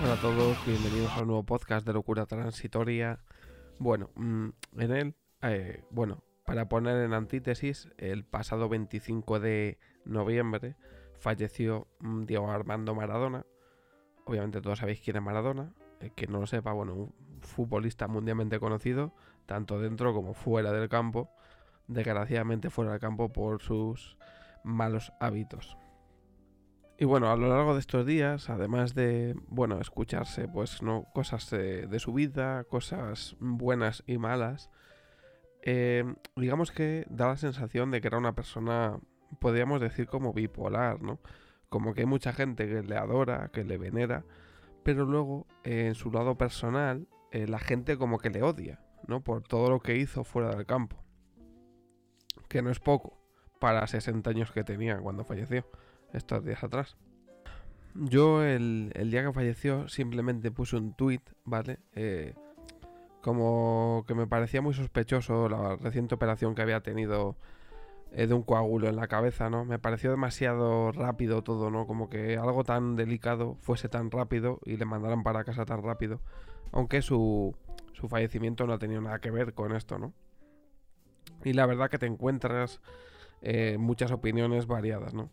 todos, bienvenidos a un nuevo podcast de Locura Transitoria. Bueno, mm, en él, eh, bueno, para poner en antítesis, el pasado 25 de noviembre falleció mm, Diego Armando Maradona. Obviamente todos sabéis quién es Maradona. El que no lo sepa, bueno, un futbolista mundialmente conocido, tanto dentro como fuera del campo. Desgraciadamente fuera del campo por sus malos hábitos. Y bueno, a lo largo de estos días, además de, bueno, escucharse, pues, ¿no? Cosas eh, de su vida, cosas buenas y malas, eh, digamos que da la sensación de que era una persona, podríamos decir, como bipolar, ¿no? Como que hay mucha gente que le adora, que le venera, pero luego, eh, en su lado personal, la gente como que le odia, ¿no? Por todo lo que hizo fuera del campo. Que no es poco para 60 años que tenía cuando falleció estos días atrás. Yo el, día que falleció simplemente puse un tweet, ¿vale? Eh, como que me parecía muy sospechoso la reciente operación que había tenido eh, de un coágulo en la cabeza, ¿no? Me pareció demasiado rápido todo, ¿no? Como que algo tan delicado fuese tan rápido y le mandaran para casa tan rápido. Aunque su, su fallecimiento no ha tenido nada que ver con esto, ¿no? Y la verdad que te encuentras eh, muchas opiniones variadas, ¿no?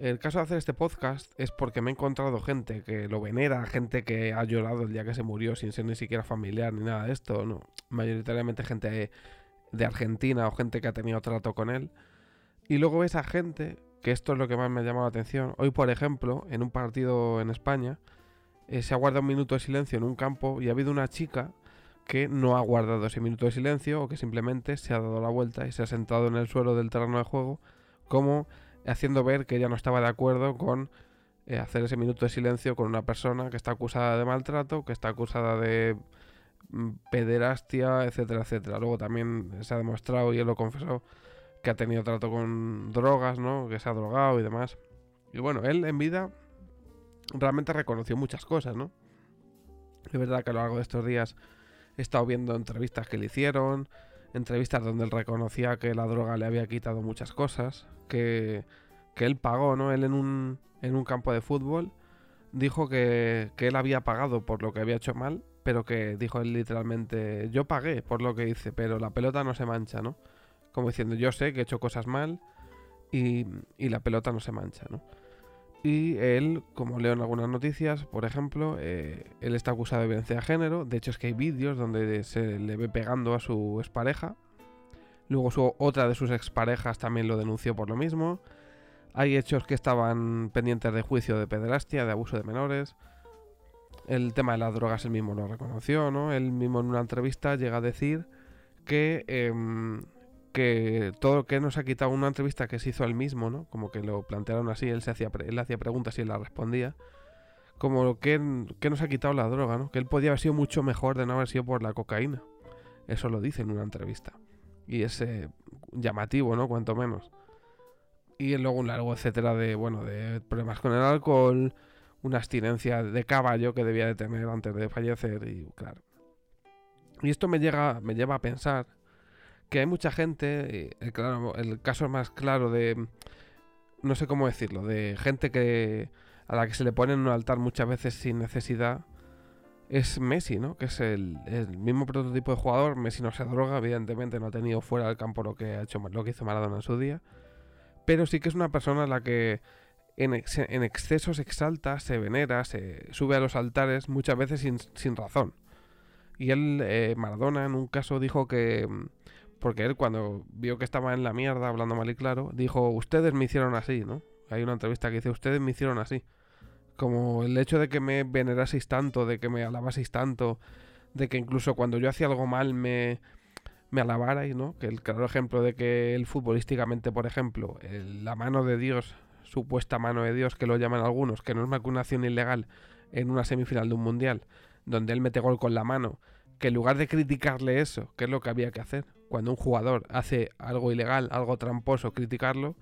El caso de hacer este podcast es porque me he encontrado gente que lo venera, gente que ha llorado el día que se murió sin ser ni siquiera familiar ni nada de esto, no. Mayoritariamente gente de Argentina o gente que ha tenido trato con él. Y luego ves a gente, que esto es lo que más me ha llamado la atención. Hoy, por ejemplo, en un partido en España, eh, se ha guardado un minuto de silencio en un campo y ha habido una chica que no ha guardado ese minuto de silencio o que simplemente se ha dado la vuelta y se ha sentado en el suelo del terreno de juego como haciendo ver que ella no estaba de acuerdo con eh, hacer ese minuto de silencio con una persona que está acusada de maltrato, que está acusada de mm, pederastia, etcétera, etcétera. Luego también se ha demostrado, y él lo confesó, que ha tenido trato con drogas, ¿no? Que se ha drogado y demás. Y bueno, él en vida realmente reconoció muchas cosas, ¿no? Es verdad que a lo largo de estos días he estado viendo entrevistas que le hicieron, entrevistas donde él reconocía que la droga le había quitado muchas cosas, que, que él pagó, ¿no? Él en un, en un campo de fútbol dijo que, que, él había pagado por lo que había hecho mal, pero que dijo él literalmente, yo pagué por lo que hice, pero la pelota no se mancha, ¿no? Como diciendo, yo sé que he hecho cosas mal y, y la pelota no se mancha, ¿no? Y él, como leo en algunas noticias, por ejemplo, eh, él está acusado de violencia de género. De hecho, es que hay vídeos donde se le ve pegando a su expareja. Luego otra de sus exparejas también lo denunció por lo mismo. Hay hechos que estaban pendientes de juicio de pederastia, de abuso de menores. El tema de las drogas él mismo lo reconoció, ¿no? Él mismo en una entrevista llega a decir que em, que todo lo que nos ha quitado una entrevista que se hizo él mismo, ¿no? Como que lo plantearon así, él se hacía él hacía preguntas y él las respondía. Como que, que nos ha quitado la droga, ¿no? Que él podía haber sido mucho mejor de no haber sido por la cocaína. Eso lo dice en una entrevista. Y es eh, llamativo, ¿no? Cuanto menos. Y luego un largo etcétera de, bueno, de problemas con el alcohol, una abstinencia de caballo que debía de tener antes de fallecer y claro. Y esto me llega, me lleva a pensar que hay mucha gente, el, claro, el caso más claro de, no sé cómo decirlo, de gente que a la que se le pone en un altar muchas veces sin necesidad, es Messi, ¿no? Que es el, mismo prototipo de jugador. Messi no se droga, evidentemente no ha tenido fuera del campo lo que ha hecho lo que hizo Maradona en su día. Pero sí que es una persona a la que en, exceso se exalta, se venera, se sube a los altares, muchas veces sin, razón. Y él, eh, Maradona, en un caso dijo que porque él cuando vio que estaba en la mierda, hablando mal y claro, dijo, ustedes me hicieron así, ¿no? Hay una entrevista que dice, ustedes me hicieron así. Como el hecho de que me veneraseis tanto, de que me alabaseis tanto, de que incluso cuando yo hacía algo mal me, me alabarais, ¿no? Que el claro ejemplo de que él futbolísticamente, por ejemplo, la mano de Dios, supuesta mano de Dios, que lo llaman algunos, que no es más que una acción ilegal en una semifinal de un mundial, donde él mete gol con la mano, que en lugar de criticarle eso, que es lo que había que hacer, cuando un jugador hace algo ilegal, algo tramposo, criticarlo,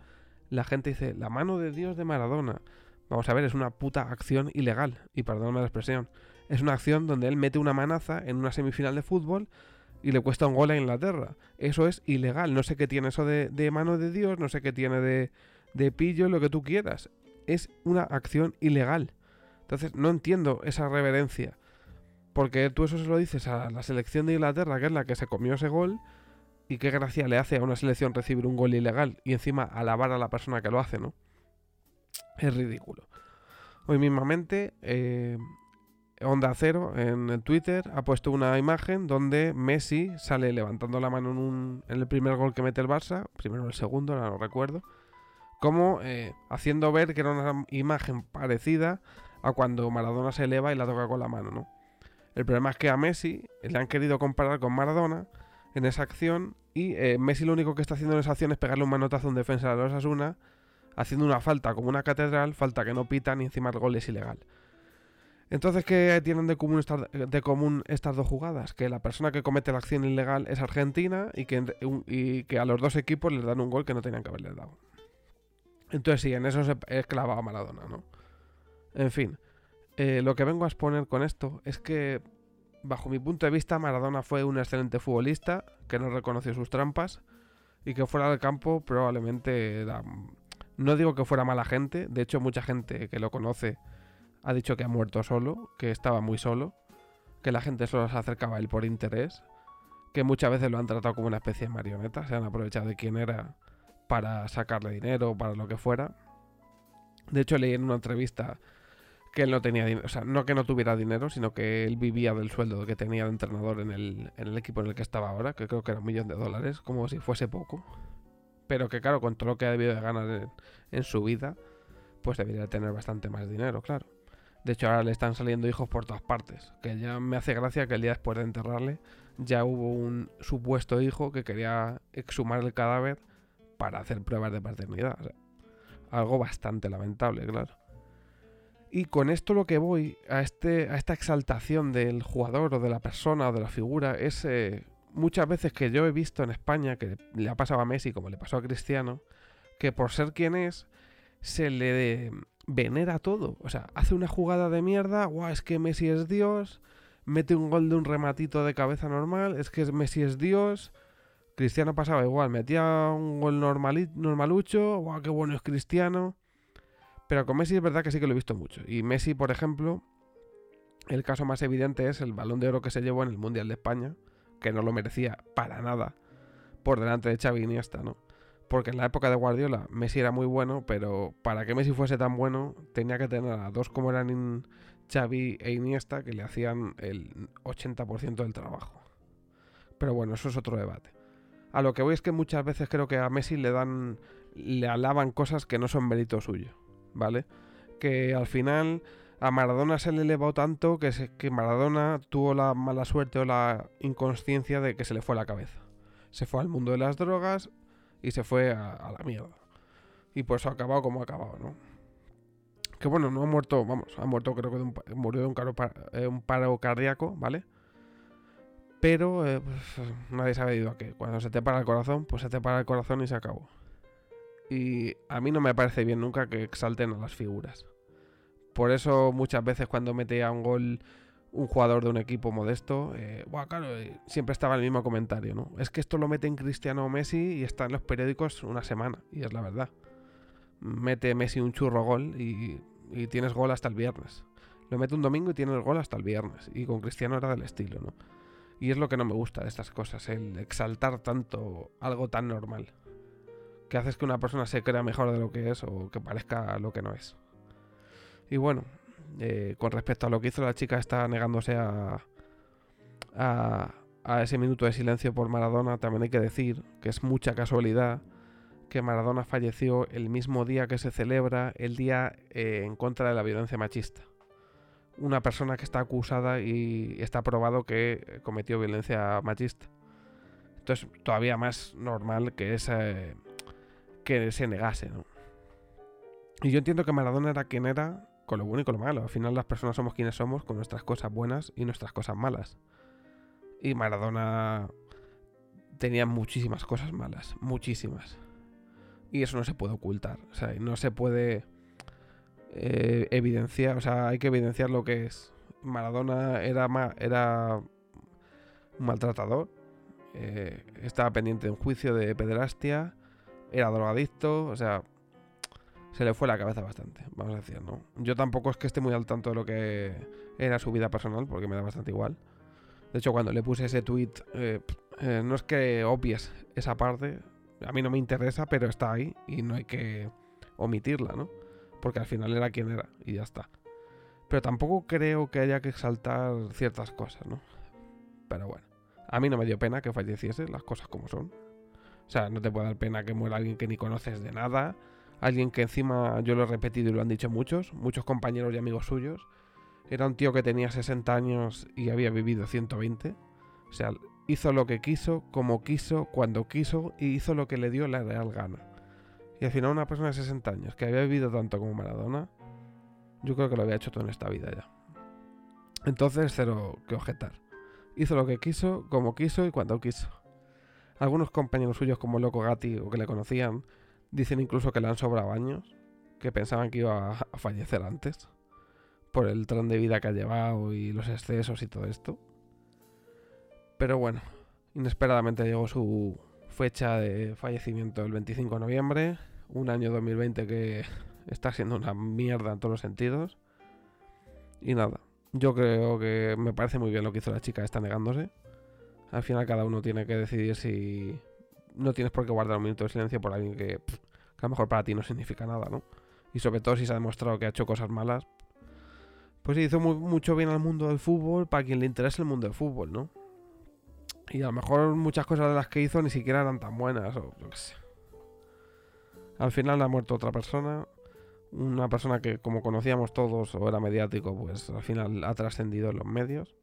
la gente dice, la mano de Dios de Maradona. Vamos a ver, es una puta acción ilegal, y perdóname la expresión. Es una acción donde él mete una manaza en una semifinal de fútbol y le cuesta un gol a Inglaterra. Eso es ilegal. No sé qué tiene eso de, mano de Dios, no sé qué tiene de, de pillo, lo que tú quieras. Es una acción ilegal. Entonces, no entiendo esa reverencia. Porque tú eso se lo dices a la selección de Inglaterra, que es la que se comió ese gol, y qué gracia le hace a una selección recibir un gol ilegal y encima alabar a la persona que lo hace, ¿no? Es ridículo. Hoy mismamente, eh, Onda Cero en el Twitter ha puesto una imagen donde Messi sale levantando la mano en, el primer gol que mete el Barça, primero el segundo, no lo recuerdo, como eh, haciendo ver que era una imagen parecida a cuando Maradona se eleva y la toca con la mano, ¿no? El problema es que a Messi le han querido comparar con Maradona en esa acción y eh, Messi lo único que está haciendo en esa acción es pegarle un manotazo a un defensa de los Asuna, haciendo una falta como una catedral, falta que no pitan y encima el gol es ilegal. Entonces, ¿qué tienen de común, de común estas dos jugadas? Que la persona que comete la acción ilegal es Argentina y que, y que a los dos equipos les dan un gol que no tenían que haberles dado. Entonces sí, en eso se es Maradona, ¿no? En fin, eh, lo que vengo a exponer con esto es que, bajo mi punto de vista, Maradona fue un excelente futbolista que no reconoció sus trampas y que fuera del campo probablemente era... No digo que fuera mala gente, de hecho mucha gente que lo conoce ha dicho que ha muerto solo, que estaba muy solo, que la gente solo se acercaba a él por interés, que muchas veces lo han tratado como una especie de marioneta, se han aprovechado de quién era para sacarle dinero para lo que fuera. De hecho, leí en una entrevista que él no tenía dinero, o sea, no que no tuviera dinero, sino que él vivía del sueldo que tenía de entrenador en el, equipo en el que estaba ahora, que creo que era un millón de dólares, como si fuese poco. Pero que claro, con todo lo que ha debido de ganar en, en su vida, pues debería tener bastante más dinero, claro. De hecho, ahora le están saliendo hijos por todas partes. Que ya me hace gracia que el día después de enterrarle ya hubo un supuesto hijo que quería exhumar el cadáver para hacer pruebas de paternidad. algo bastante lamentable, claro. Y con esto lo que voy a, este, a esta exaltación del jugador o de la persona o de la figura es eh, muchas veces que yo he visto en España, que le ha pasado a Messi como le pasó a Cristiano, que por ser quien es, se le venera todo. O sea, hace una jugada de mierda, guau, es que Messi es Dios, mete un gol de un rematito de cabeza normal, es que Messi es Dios. Cristiano pasaba igual, metía un gol normalucho, guau, qué bueno es Cristiano. Pero con Messi es verdad que sí que lo he visto mucho. Y Messi, por ejemplo, el caso más evidente es el balón de oro que se llevó en el Mundial de España, que no lo merecía para nada, por delante de Xavi Iniesta, ¿no? Porque en la época de Guardiola Messi era muy bueno, pero para que Messi fuese tan bueno tenía que tener a dos como eran Xavi e Iniesta que le hacían el 80% del trabajo. Pero bueno, eso es otro debate. A lo que voy es que muchas veces creo que a Messi le dan le alaban cosas que no son mérito suyo, ¿vale? Que al final a Maradona se le elevó tanto que, que Maradona tuvo la mala suerte o la inconsciencia de que se le fue la cabeza. Se fue al mundo de las drogas, y se fue a, la mierda. Y pues ha acabado como ha acabado, ¿no? Que bueno, no ha muerto, vamos, ha muerto creo que de un, murió de un, eh, un paro cardíaco, ¿vale? Pero eh, pues, nadie se ido a qué. Cuando se te para el corazón, pues se te para el corazón y se acabó. Y a mí no me parece bien nunca que exalten a las figuras. Por eso muchas veces cuando mete a un gol un jugador de un equipo modesto, eh, claro, eh, siempre estaba el mismo comentario, ¿no? Es que esto lo mete en Cristiano Messi y está en los periódicos una semana, y es la verdad. Mete Messi un churro gol y, y tienes gol hasta el viernes. Lo mete un domingo y tienes gol hasta el viernes. Y con Cristiano era del estilo, ¿no? Y es lo que no me gusta de estas cosas, el exaltar tanto algo tan normal. Que haces que una persona se crea mejor de lo que es o que parezca lo que no es. Y bueno, eh, con respecto a lo que hizo la chica, está negándose a, a, ese minuto de silencio por Maradona. También hay que decir que es mucha casualidad que Maradona falleció el mismo día que se celebra el día eh, en contra de la violencia machista. Una persona que está acusada y está probado que cometió violencia machista. Entonces, todavía más normal que, ese, que se negase, Y yo entiendo que Maradona era quien era con lo bueno y con lo malo. Al final las personas somos quienes somos con nuestras cosas buenas y nuestras cosas malas. Y Maradona tenía muchísimas cosas malas, muchísimas. Y eso no se puede ocultar, o sea, no se puede eh, evidenciar, o sea, hay que evidenciar lo que es. Maradona era, era un maltratador, eh, estaba pendiente de un juicio de pederastia, era drogadicto, o sea, se le fue la cabeza bastante, vamos a decir, ¿no? Yo tampoco es que esté muy al tanto de lo que era su vida personal, porque me da bastante igual. De hecho, cuando le puse ese tweet, eh, eh, no es que obvies esa parte, a mí no me interesa, pero está ahí y no hay que omitirla, ¿no? Porque al final era quien era y ya está. Pero tampoco creo que haya que exaltar ciertas cosas, ¿no? Pero bueno, a mí no me dio pena que falleciese, las cosas como son. O sea, no te puede dar pena que muera alguien que ni conoces de nada, alguien que encima, yo lo he repetido y lo han dicho muchos, muchos compañeros y amigos suyos, era un tío que tenía 60 años y había vivido 120. O sea, hizo lo que quiso, como quiso, cuando quiso y hizo lo que le dio la real gana. Y al final una persona de 60 años que había vivido tanto como Maradona, yo creo que lo había hecho todo en esta vida ya. Entonces, cero que objetar. Hizo lo que quiso, como quiso y cuando quiso. Algunos compañeros suyos como Loco Gatti o que le conocían dicen incluso que le han sobrado años, que pensaban que iba a fallecer antes por el tren de vida que ha llevado y los excesos y todo esto. Pero bueno, inesperadamente llegó su fecha de fallecimiento el 25 de noviembre, un año 2020 que está siendo una mierda en todos los sentidos. Y nada, yo creo que me parece muy bien lo que hizo la chica, está negándose. Al final cada uno tiene que decidir si no tienes por qué guardar un minuto de silencio por alguien que, que a lo mejor para ti no significa nada, ¿no? Y sobre todo si se ha demostrado que ha hecho cosas malas, pues hizo mucho bien al mundo del fútbol para quien le interese el mundo del fútbol, ¿no? Y a lo mejor muchas cosas de las que hizo ni siquiera eran tan buenas, o yo qué sé. Al final ha muerto otra persona, una persona que como conocíamos todos o era mediático, pues al final ha trascendido en los medios,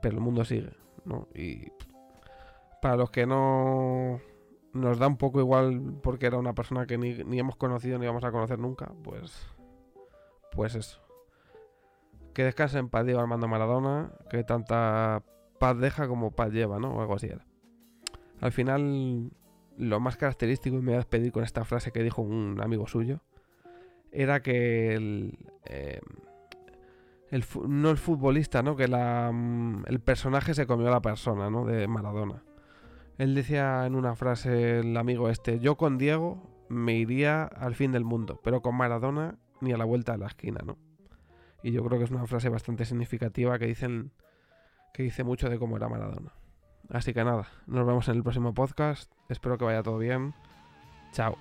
pero el mundo sigue, ¿no? Y para los que no nos da un poco igual porque era una persona que ni, ni hemos conocido ni vamos a conocer nunca, pues pues eso. Que descanse en paz Diego Armando Maradona, que tanta paz deja como paz lleva, ¿no? O algo así era. Al final, lo más característico, y me voy a despedir con esta frase que dijo un amigo suyo, era que el, no el futbolista, ¿no? Que la, mm, el personaje se comió a la persona, ¿no? De Maradona. Él decía en una frase, el amigo este, yo con Diego me iría al fin del mundo, pero con Maradona ni a la vuelta de la esquina, ¿no? Y yo creo que es una frase bastante significativa que dicen que dice mucho de cómo era Maradona. Así que nada, nos vemos en el próximo podcast. Espero que vaya todo bien. Chao.